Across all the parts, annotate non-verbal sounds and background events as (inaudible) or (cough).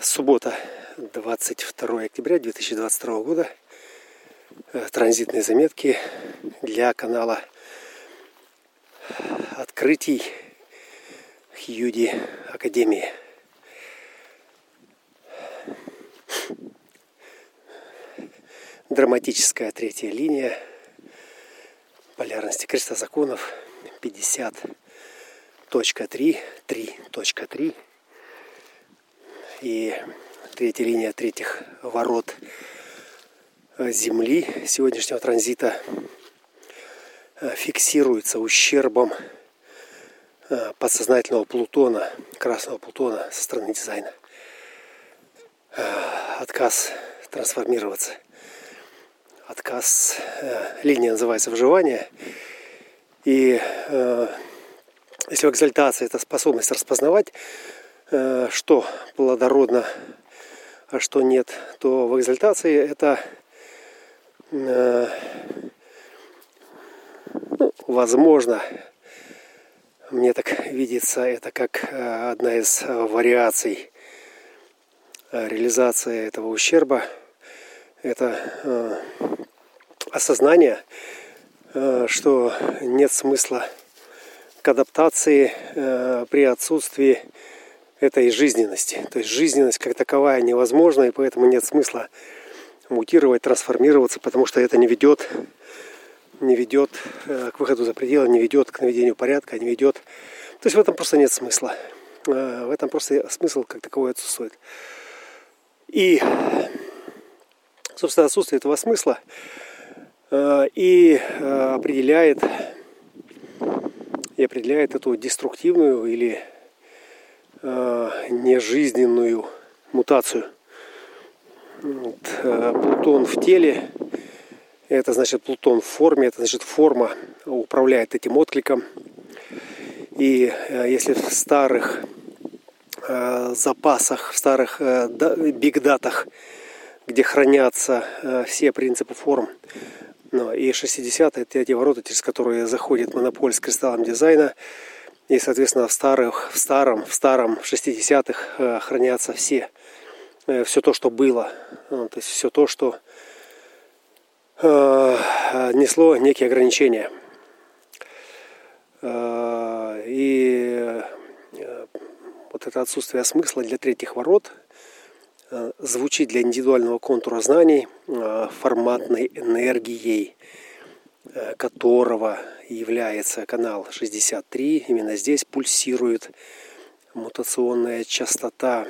Суббота, 22 октября 2022 года. Э, транзитные заметки для канала открытий Хьюди Академии. Драматическая третья линия полярности креста законов 50.3, 3.3 и третья линия третьих ворот Земли сегодняшнего транзита э, фиксируется ущербом э, подсознательного Плутона, красного Плутона со стороны дизайна. Э, отказ трансформироваться. Отказ, линия называется выживание. И если в это способность распознавать Э, что плодородно, а что нет, то в экзальтации это э, ну, возможно, мне так видится, это как э, одна из вариаций реализации этого ущерба. Это осознание, что нет смысла к адаптации при отсутствии этой жизненности. То есть жизненность как таковая невозможна, и поэтому нет смысла мутировать, трансформироваться, потому что это не ведет, не ведет э, к выходу за пределы, не ведет к наведению порядка, не ведет. То есть в этом просто нет смысла. Э, в этом просто смысл как таковой отсутствует. И, собственно, отсутствие этого смысла э, и определяет, и определяет эту деструктивную или э, нежизненную мутацию. Вот, э, Плутон в теле, это значит Плутон в форме, это значит форма управляет этим откликом. И э, если в старых э, запасах, в старых э, бигдатах, где хранятся э, все принципы форм, ну, и 60-е это те ворота, через которые заходит монополь с кристаллом дизайна, и, соответственно, в старых, в старом, в старом 60-х э, хранятся все, э, все то, что было. Ну, то есть все то, что э, несло некие ограничения. И вот это отсутствие смысла для третьих ворот звучит для индивидуального контура знаний форматной энергией, которого является канал 63. Именно здесь пульсирует мутационная частота.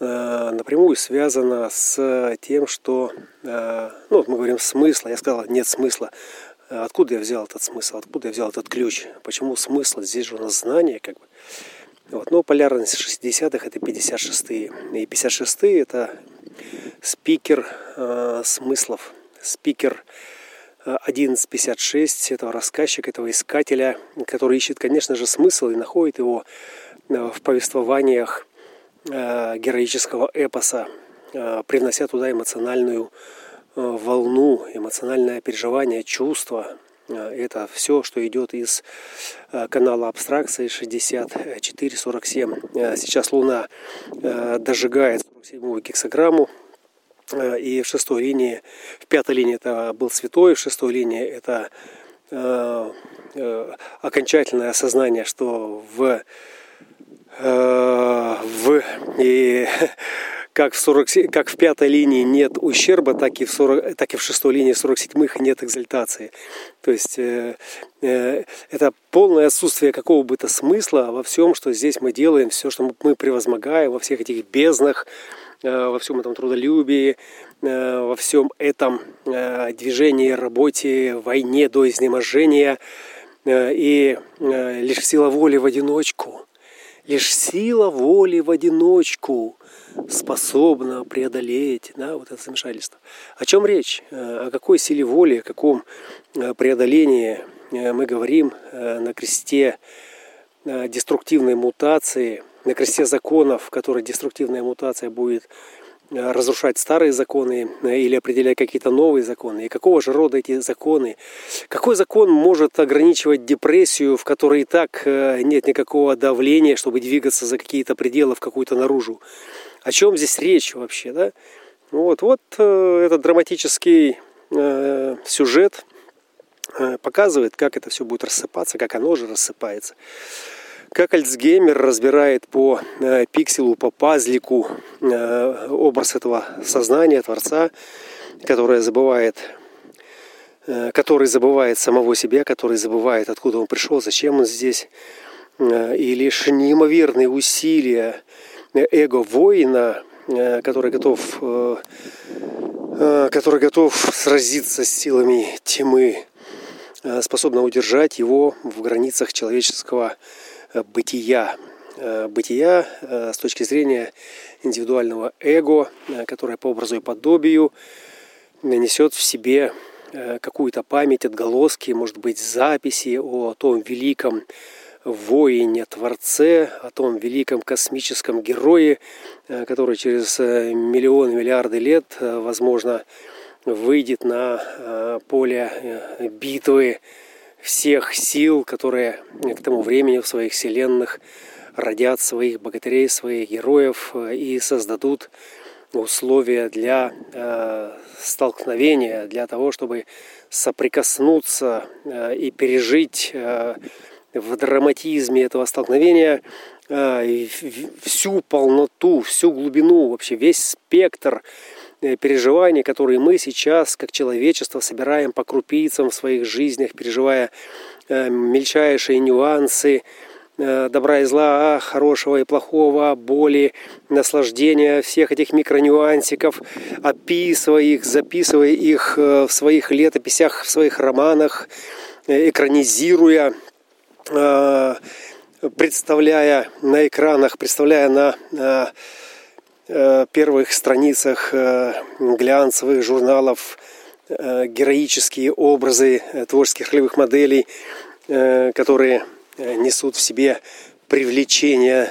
Э, напрямую связана с тем, что, э, ну, вот мы говорим смысла, я сказал, нет смысла. Откуда я взял этот смысл, откуда я взял этот ключ? Почему смысл? Здесь же у нас знание, как бы. Вот. Но полярность 60-х это 56-е. И 56-е это спикер э, смыслов, спикер 1156 этого рассказчика, этого искателя, который ищет, конечно же, смысл и находит его э, в повествованиях э, героического эпоса, э, привнося туда эмоциональную волну, эмоциональное переживание, чувство. Это все, что идет из канала абстракции 6447. Сейчас Луна дожигает 47-ю гексограмму Э, и в шестой линии, в пятой линии это был святой, в шестой линии это э, э, окончательное осознание, что в, э, в и (laughs) как в, 40, как в пятой линии нет ущерба, так и в, 40, так и в шестой линии 47-х нет экзальтации. То есть э, э, это полное отсутствие какого бы то смысла во всем, что здесь мы делаем, все, что мы превозмогаем, во всех этих безднах, Э, во всем этом трудолюбии, э, во всем этом э, движении, работе, войне до изнеможения. И лишь сила воли в одиночку, лишь сила воли в одиночку способна преодолеть да, вот это замешательство. О чем речь? О какой силе воли, о каком преодолении мы говорим на кресте деструктивной мутации – на кресте законов, в которой деструктивная мутация будет разрушать старые законы или определять какие-то новые законы. И какого же рода эти законы? Какой закон может ограничивать депрессию, в которой и так нет никакого давления, чтобы двигаться за какие-то пределы в какую-то наружу? О чем здесь речь вообще, да? Вот, вот этот драматический сюжет показывает, как это все будет рассыпаться, как оно же рассыпается как Альцгеймер разбирает по э, пикселу, по пазлику э, образ этого сознания, Творца, которое забывает, э, который забывает самого себя, который забывает, откуда он пришел, зачем он здесь. И лишь неимоверные усилия эго воина, который готов, который готов сразиться с силами тьмы, способна удержать его в границах человеческого бытия. Э, бытия э, с точки зрения индивидуального эго, э, которое по образу и подобию несет в себе какую-то память, отголоски, может быть, записи о том великом воине, творце, о том великом космическом герое, который через миллионы, миллиарды лет, возможно, выйдет на поле битвы всех сил, которые к тому времени в своих вселенных родят своих богатырей, своих героев э, и создадут условия для э, столкновения, для того, чтобы соприкоснуться э, и пережить э, в драматизме этого столкновения э, всю полноту, всю глубину, вообще весь спектр Э, переживания, которые мы сейчас, как человечество, собираем по крупицам в своих жизнях, переживая э, мельчайшие нюансы э, добра и зла, хорошего и плохого, боли, наслаждения, всех этих микронюансиков, описывая их, записывая их в своих летописях, в своих романах, экранизируя, представляя на экранах, представляя на Э, первых страницах э, глянцевых журналов э, героические образы творческих ролевых моделей, которые несут в себе привлечение,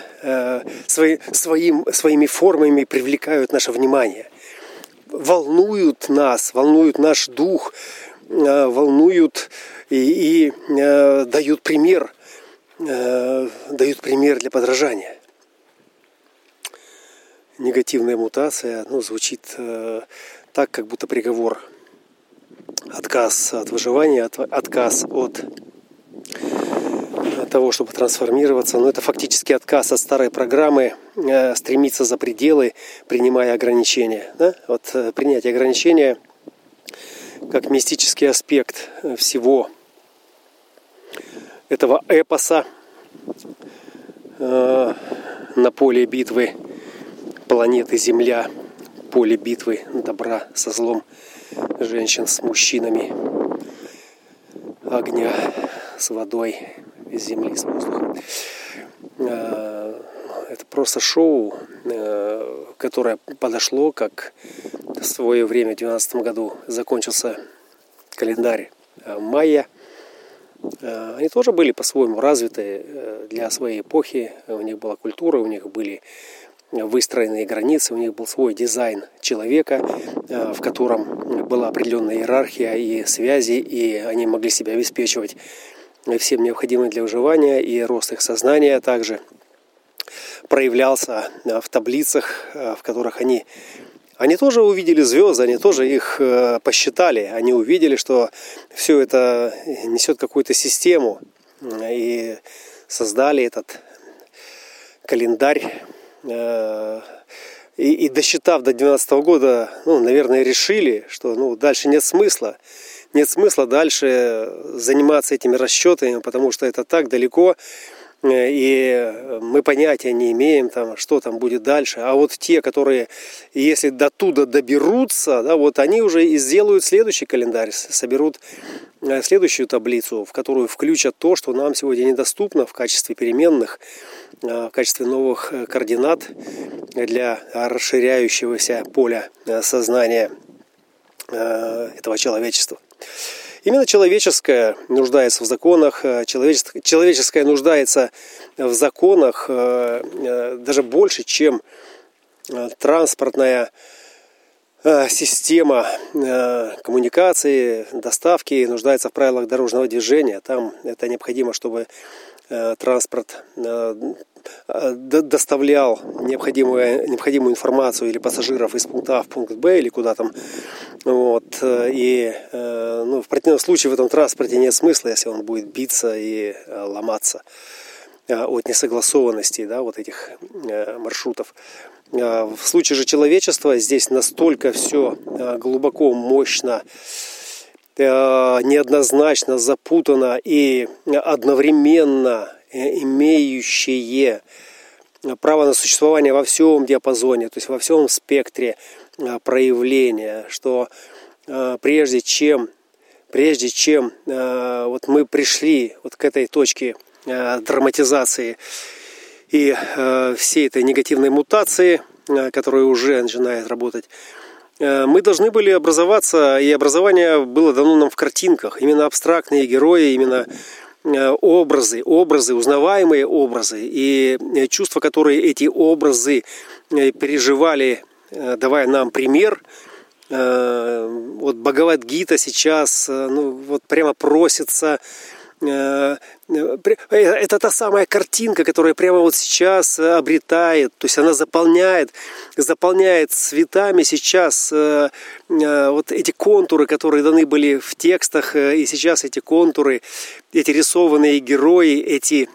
свои, своим, своими формами привлекают наше внимание, волнуют нас, волнуют наш дух, волнуют и, и дают пример, дают пример для подражания негативная мутация, ну, звучит э, так, как будто приговор. Отказ от выживания, от, отказ от того, чтобы трансформироваться. Но это фактически отказ от старой программы, э, стремиться за пределы, принимая ограничения. Да? Вот э, принятие ограничения как мистический аспект всего этого эпоса э, на поле битвы планеты Земля, поле битвы добра со злом, женщин с мужчинами, огня с водой, земли с воздухом. А, это просто шоу, э, которое подошло, как в свое время, в 2012 году, закончился календарь э, майя. Э, они тоже были по-своему развиты для своей эпохи. У них была культура, у них были выстроенные границы, у них был свой дизайн человека, э, в котором была определенная иерархия и связи, и они могли себя обеспечивать всем необходимым для выживания, и рост их сознания также проявлялся э, в таблицах, э, в которых они они тоже увидели звезды, они тоже их посчитали, они увидели, что все это несет какую-то систему, и создали этот календарь и, и досчитав до 2012 года, ну, наверное, решили, что ну, дальше нет смысла. Нет смысла дальше заниматься этими расчетами, потому что это так далеко, э, и мы понятия не имеем, там, что там будет дальше. А вот те, которые, если до туда доберутся, да, вот они уже и сделают следующий календарь, соберут э, следующую таблицу, в которую включат то, что нам сегодня недоступно в качестве переменных, Э, в качестве новых э, координат для расширяющегося поля э, сознания этого человечества. Именно человеческое нуждается в законах, человеческое, человеческое нуждается в законах даже больше, чем транспортная система коммуникации, доставки нуждается в правилах дорожного движения. Там это необходимо, чтобы транспорт доставлял необходимую, необходимую информацию или пассажиров из пункта А в пункт Б или куда там. Вот. И ну, в противном случае в этом транспорте нет смысла, если он будет биться и ломаться. Э, от несогласованности да, вот этих э, маршрутов. Э, в случае же человечества здесь настолько все глубоко, мощно, неоднозначно запутано и одновременно имеющие право на существование во всем диапазоне, то есть во всем спектре проявления, что прежде чем, прежде чем вот мы пришли вот к этой точке Э, драматизации и э, всей этой негативной мутации, э, которая уже начинает работать, мы должны были образоваться, и образование было дано нам в картинках. Именно абстрактные герои, именно образы, образы, узнаваемые образы и чувства, которые эти образы переживали, давая нам пример. Вот Бхагавадгита сейчас ну, вот прямо просится Э, э, э, это та самая картинка, которая прямо вот сейчас обретает, то есть она заполняет, заполняет цветами сейчас вот эти контуры, которые даны были в текстах, и сейчас эти контуры, эти рисованные герои, эти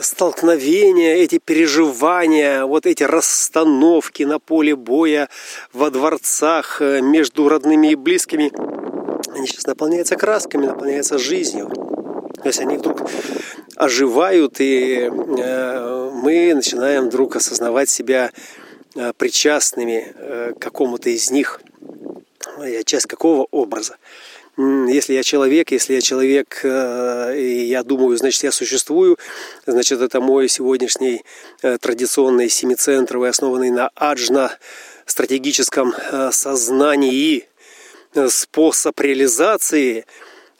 столкновения, эти переживания, вот эти расстановки на поле боя, во дворцах, между родными и близкими – они сейчас наполняются красками, наполняются жизнью. То есть они вдруг оживают, и э, мы начинаем вдруг осознавать себя э, причастными э, к какому-то из них. Я часть какого образа? Если я человек, если я человек, и я думаю, значит, я существую, значит, это мой сегодняшний традиционный семицентровый, основанный на аджна стратегическом сознании способ реализации,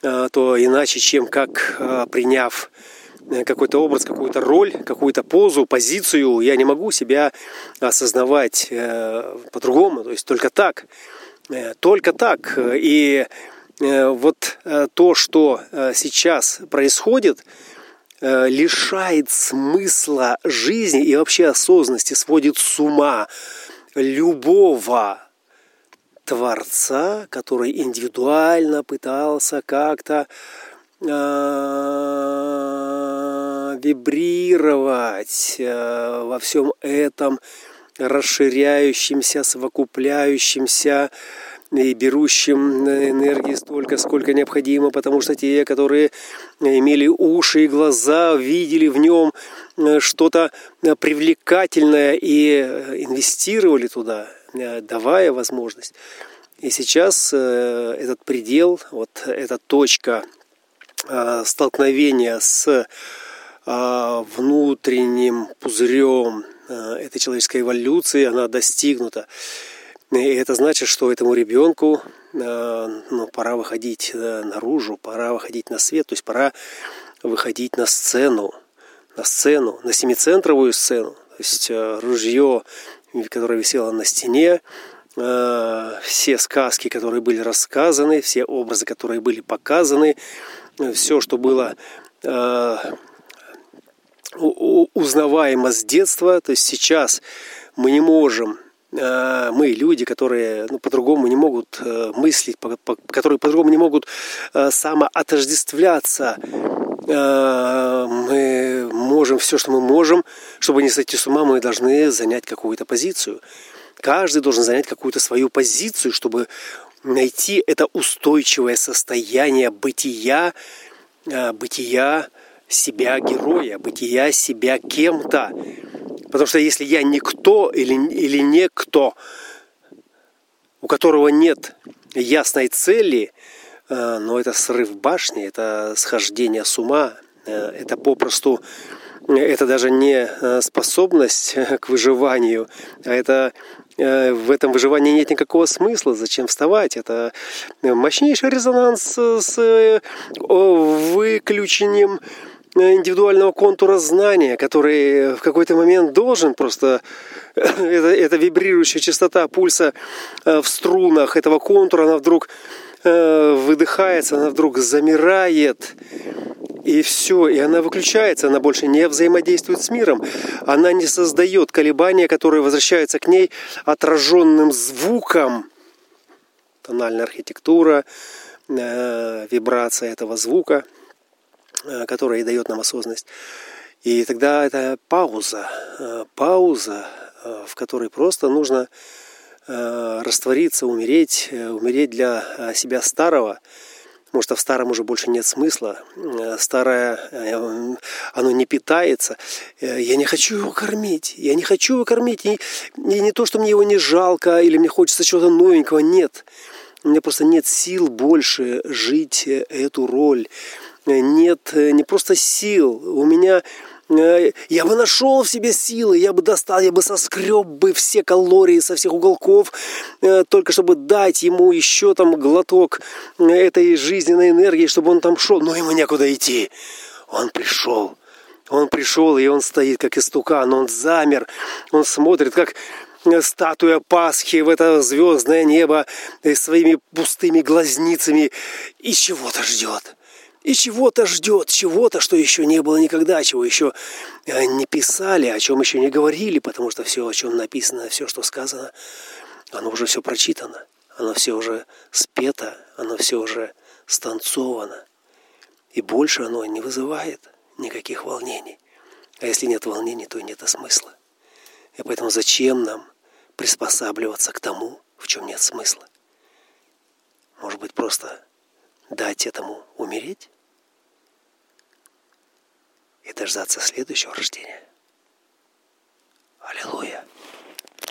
э, то иначе, чем как э, приняв э, какой-то образ, какую-то роль, какую-то позу, позицию, я не могу себя осознавать по-другому, то есть только так, только так. И вот то, что сейчас происходит, лишает смысла жизни и вообще осознанности, сводит с ума любого Творца, который индивидуально пытался как-то э, вибрировать э, во всем этом расширяющимся, совокупляющимся и берущим энергии столько, сколько необходимо, потому что те, которые имели уши и глаза, видели в нем э, что-то привлекательное и инвестировали туда, Э, давая возможность. И сейчас э, этот предел, вот эта точка э, столкновения с внутренним пузырем этой человеческой эволюции, она достигнута. И это значит, что этому ребенку ну, пора выходить наружу, пора выходить на свет, то есть пора выходить на сцену, на сцену, на семицентровую сцену. То есть ружье которая висела на стене, э, все сказки, которые были рассказаны, все образы, которые были показаны, все, что было э, узнаваемо с детства. То есть сейчас мы не можем э, мы люди, которые ну, по-другому не могут мыслить, которые по-другому не могут самоотождествляться Э, мы можем все, что мы можем, чтобы не сойти с ума, мы должны занять какую-то позицию. Каждый должен занять какую-то свою позицию, чтобы найти это устойчивое состояние бытия, э, бытия себя героя, бытия себя кем-то. Потому что если я никто или, или некто, у которого нет ясной цели – Э, но это срыв башни, это схождение с ума, э, это попросту, это даже не э, способность к выживанию, а это в этом выживании нет никакого смысла, зачем вставать. Это мощнейший резонанс с выключением индивидуального контура знания, который в какой-то момент должен просто... Это, это вибрирующая частота пульса э, в струнах этого контура, она вдруг э, выдыхается, она вдруг замирает. И все, и она выключается, она больше не взаимодействует с миром. Она не создает колебания, которые возвращаются к ней отраженным звуком. Тональная архитектура, э, вибрация этого звука – Э, которая и дает нам осознанность. И тогда это пауза, э, пауза, э, в которой просто нужно раствориться, умереть, умереть для себя старого, потому что в старом уже больше нет смысла. Старое, оно не питается. Я не хочу его кормить. Я не хочу его кормить. И, и не то, что мне его не жалко или мне хочется чего-то новенького. Нет. У меня просто нет сил больше жить эту роль нет э, не просто сил, у меня э, я бы нашел в себе силы, я бы достал, я бы соскреб бы все калории со всех уголков, э, только чтобы дать ему еще там глоток этой жизненной энергии, чтобы он там шел. Но ему некуда идти. Он пришел. Он пришел, и он стоит, как истукан, он замер, он смотрит, как статуя Пасхи в это звездное небо своими пустыми глазницами и чего-то ждет и чего-то ждет, чего-то, что еще не было никогда, чего еще э, не писали, о чем еще не говорили, потому что все, о чем написано, все, что сказано, оно уже все прочитано, оно все уже спето, оно все уже станцовано. И больше оно не вызывает никаких волнений. А если нет волнений, то и нет и смысла. И поэтому зачем нам приспосабливаться к тому, в чем нет смысла? Может быть, просто дать этому умереть? И дождаться следующего рождения. Аллилуйя!